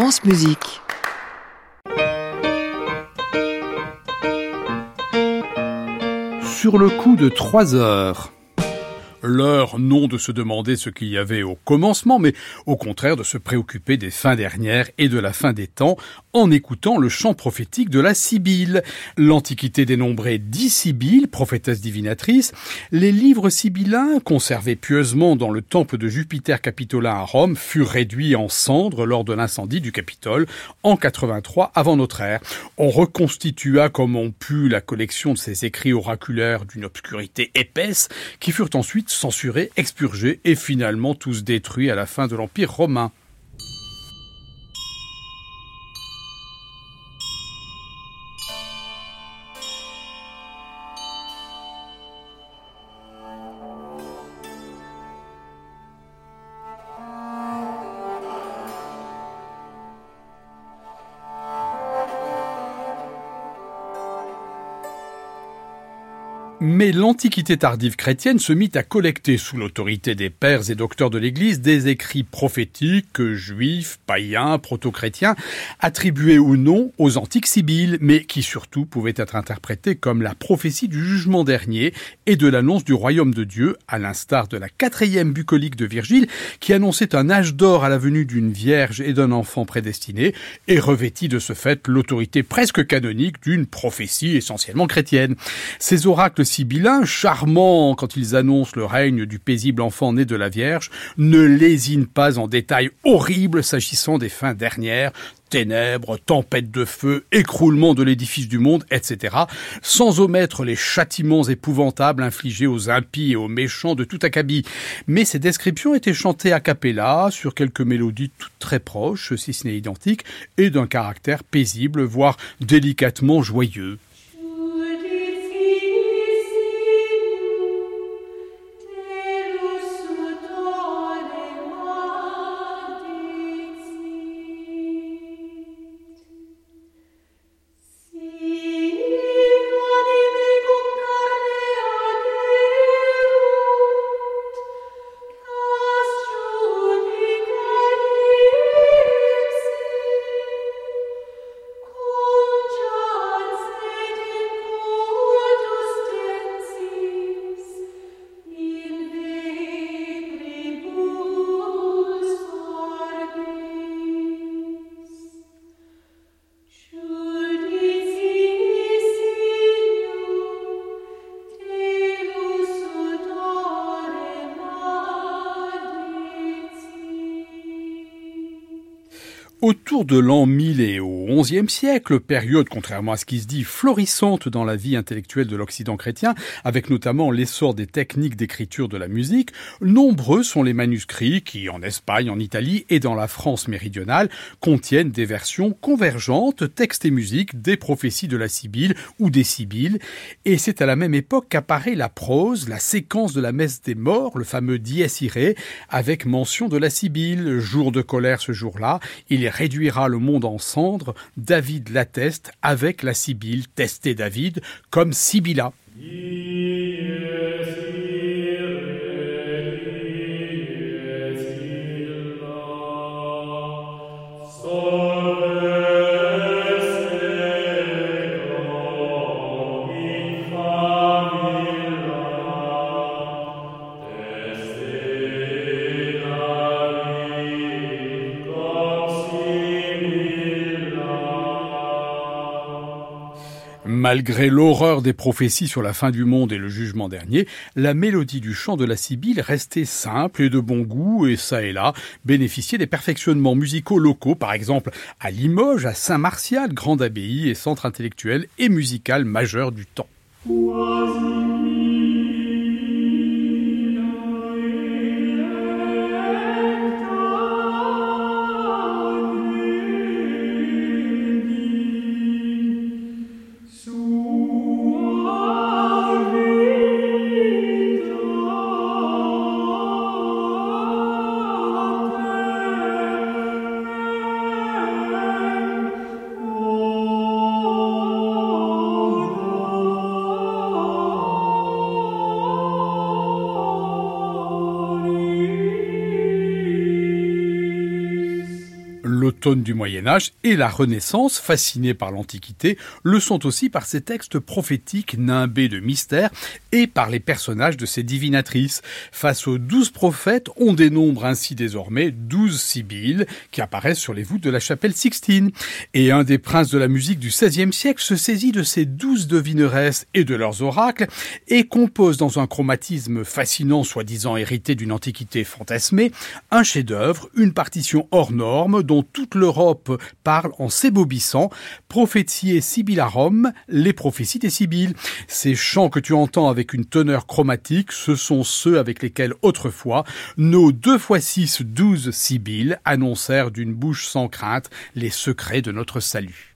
France Musique. Sur le coup de trois heures. L'heure non de se demander ce qu'il y avait au commencement, mais au contraire de se préoccuper des fins dernières et de la fin des temps en écoutant le chant prophétique de la Sibylle. L'Antiquité dénombrait dix Sibylles, prophétesses divinatrices. Les livres sibyllins, conservés pieusement dans le temple de Jupiter Capitolin à Rome, furent réduits en cendres lors de l'incendie du Capitole en 83 avant notre ère. On reconstitua comme on put la collection de ces écrits oraculaires d'une obscurité épaisse qui furent ensuite censurés, expurgés et finalement tous détruits à la fin de l'Empire romain. Mais l'Antiquité tardive chrétienne se mit à collecter sous l'autorité des pères et docteurs de l'Église des écrits prophétiques, juifs, païens, proto-chrétiens, attribués ou non aux antiques Sibylles, mais qui surtout pouvaient être interprétés comme la prophétie du jugement dernier et de l'annonce du royaume de Dieu, à l'instar de la quatrième bucolique de Virgile, qui annonçait un âge d'or à la venue d'une vierge et d'un enfant prédestiné, et revêtit de ce fait l'autorité presque canonique d'une prophétie essentiellement chrétienne. Ces oracles sibyllins, charmants quand ils annoncent le règne du paisible enfant né de la Vierge, ne lésinent pas en détails horribles s'agissant des fins dernières, ténèbres, tempêtes de feu, écroulement de l'édifice du monde, etc., sans omettre les châtiments épouvantables infligés aux impies et aux méchants de tout acabit. Mais ces descriptions étaient chantées a cappella, sur quelques mélodies toutes très proches, si ce n'est identiques, et d'un caractère paisible, voire délicatement joyeux. Autour de l'an 1000 et au XIe siècle, période, contrairement à ce qui se dit, florissante dans la vie intellectuelle de l'Occident chrétien, avec notamment l'essor des techniques d'écriture de la musique, nombreux sont les manuscrits qui, en Espagne, en Italie et dans la France méridionale, contiennent des versions convergentes, textes et musique, des prophéties de la Sibylle ou des Sibylles, et c'est à la même époque qu'apparaît la prose, la séquence de la messe des morts, le fameux dies irae, avec mention de la Sibylle, jour de colère ce jour-là, il réduira le monde en cendres, David l'atteste avec la Sibylle testée David comme Sibylla. Malgré l'horreur des prophéties sur la fin du monde et le jugement dernier, la mélodie du chant de la Sibylle restait simple et de bon goût et ça et là bénéficiait des perfectionnements musicaux locaux, par exemple à Limoges, à Saint-Martial, grande abbaye et centre intellectuel et musical majeur du temps. Du Moyen Âge et la Renaissance, fascinés par l'Antiquité, le sont aussi par ces textes prophétiques nimbés de mystère et par les personnages de ces divinatrices. Face aux douze prophètes, on dénombre ainsi désormais douze Sibylles qui apparaissent sur les voûtes de la chapelle Sixtine. Et un des princes de la musique du XVIe siècle se saisit de ces douze devineresses et de leurs oracles et compose dans un chromatisme fascinant, soi-disant hérité d'une antiquité fantasmée, un chef-d'œuvre, une partition hors norme dont toute l'Europe parle en s'ébobissant, Prophétier Sibyllarum, les prophéties des Sibylles. Ces chants que tu entends avec une teneur chromatique, ce sont ceux avec lesquels autrefois nos deux fois six douze Sibylles annoncèrent d'une bouche sans crainte les secrets de notre salut.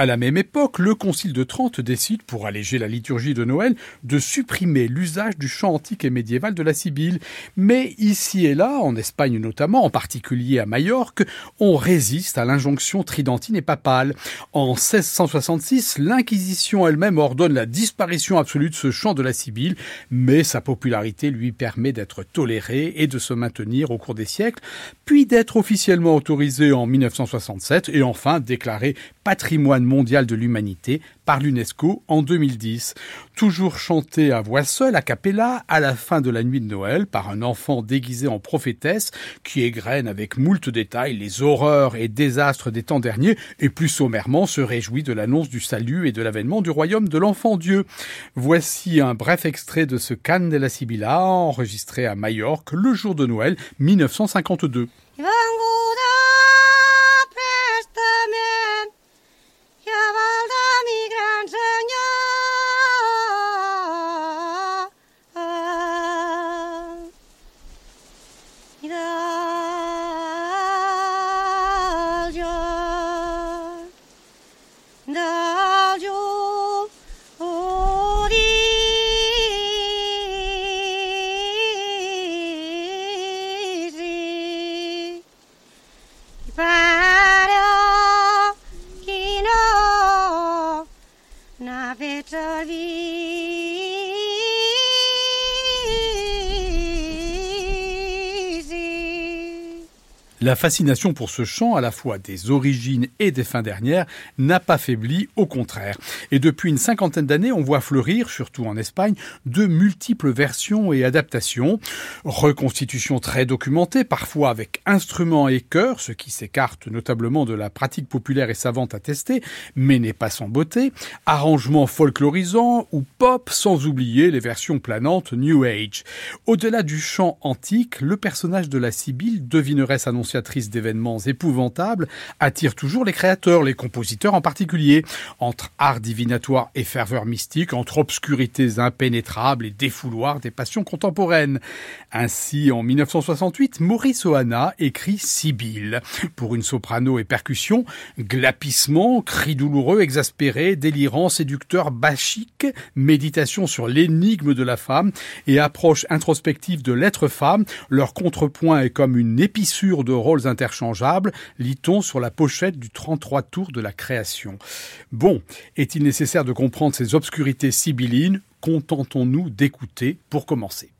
À la même époque, le Concile de Trente décide, pour alléger la liturgie de Noël, de supprimer l'usage du chant antique et médiéval de la Sibylle. Mais ici et là, en Espagne notamment, en particulier à Majorque, on résiste à l'injonction tridentine et papale. En 1666, l'Inquisition elle-même ordonne la disparition absolue de ce chant de la Sibylle, mais sa popularité lui permet d'être toléré et de se maintenir au cours des siècles, puis d'être officiellement autorisé en 1967 et enfin déclaré patrimoine mondial de l'humanité par l'UNESCO en 2010. Toujours chanté à voix seule, a cappella, à la fin de la nuit de Noël, par un enfant déguisé en prophétesse qui égrène avec moult détails les horreurs et désastres des temps derniers et plus sommairement se réjouit de l'annonce du salut et de l'avènement du royaume de l'enfant Dieu. Voici un bref extrait de ce Cannes de la Sibylla enregistré à Majorque le jour de Noël 1952. La fascination pour ce chant, à la fois des origines et des fins dernières, n'a pas faibli, au contraire. Et depuis une cinquantaine d'années, on voit fleurir, surtout en Espagne, de multiples versions et adaptations. Reconstitution très documentée, parfois avec instruments et chœurs, ce qui s'écarte notablement de la pratique populaire et savante attestée, mais n'est pas sans beauté. Arrangements folklorisants ou pop, sans oublier les versions planantes New Age. Au-delà du chant antique, le personnage de la Sibylle devinerait d'événements épouvantables, attire toujours les créateurs, les compositeurs en particulier. Entre art divinatoire et ferveur mystique, entre obscurités impénétrables et défouloirs des passions contemporaines. Ainsi, en 1968, Maurice Ohana écrit Sibylle. Pour une soprano et percussion, glapissement, cri douloureux, exaspéré, délirant, séducteur, bachique, méditation sur l'énigme de la femme et approche introspective de l'être femme, leur contrepoint est comme une épissure de rôles interchangeables, lit-on sur la pochette du 33 tours de la création. Bon, est-il nécessaire de comprendre ces obscurités sibyllines? Contentons-nous d'écouter pour commencer.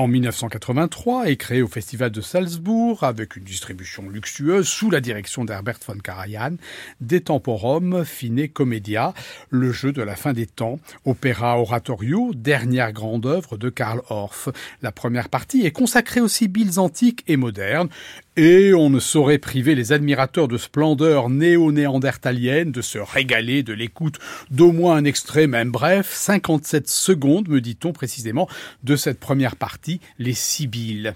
En 1983 est créé au Festival de Salzbourg avec une distribution luxueuse sous la direction d'Herbert von Karajan, De Temporum Fine Commedia, le jeu de la fin des temps, opéra oratorio, dernière grande œuvre de Karl Orff. La première partie est consacrée aux sibylles antiques et modernes et on ne saurait priver les admirateurs de splendeur néo-néandertalienne de se régaler de l'écoute d'au moins un extrait, même bref, 57 secondes, me dit-on précisément, de cette première partie, les Sibylles.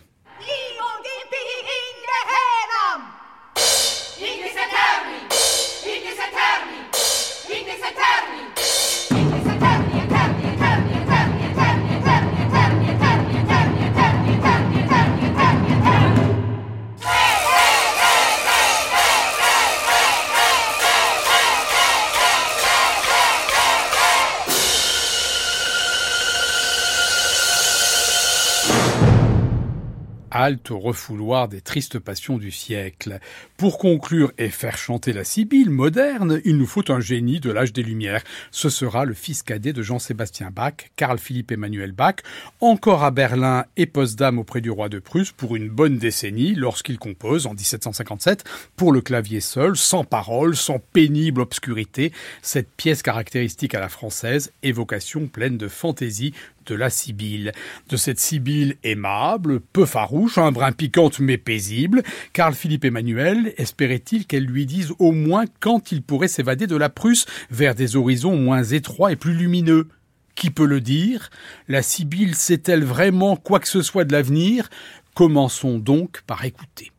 Refouloir des tristes passions du siècle. Pour conclure et faire chanter la Sibylle moderne, il nous faut un génie de l'âge des Lumières. Ce sera le fils cadet de Jean-Sébastien Bach, Karl Philippe Emmanuel Bach, encore à Berlin et post-dame auprès du roi de Prusse pour une bonne décennie lorsqu'il compose en 1757 pour le clavier seul, sans parole, sans pénible obscurité, cette pièce caractéristique à la française, évocation pleine de fantaisie, de la Sibylle. De cette Sibylle aimable, peu farouche, un brin piquante mais paisible, Karl Philippe Emmanuel espérait-il qu'elle lui dise au moins quand il pourrait s'évader de la Prusse vers des horizons moins étroits et plus lumineux. Qui peut le dire? La Sibylle sait-elle vraiment quoi que ce soit de l'avenir? Commençons donc par écouter.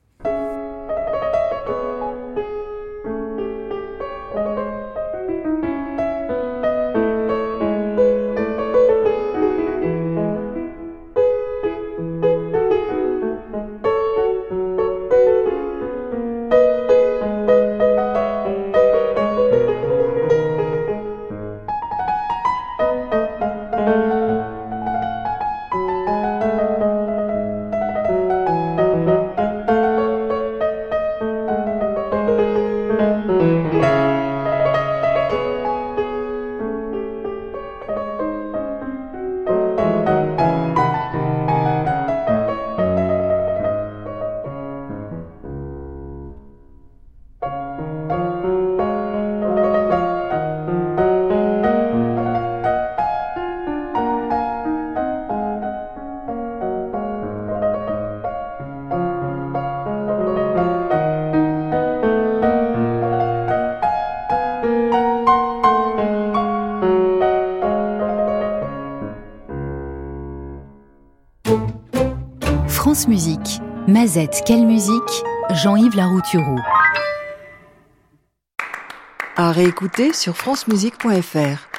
France Musique. Mazette, quelle musique? Jean-Yves Laroutureau. À réécouter sur francemusique.fr.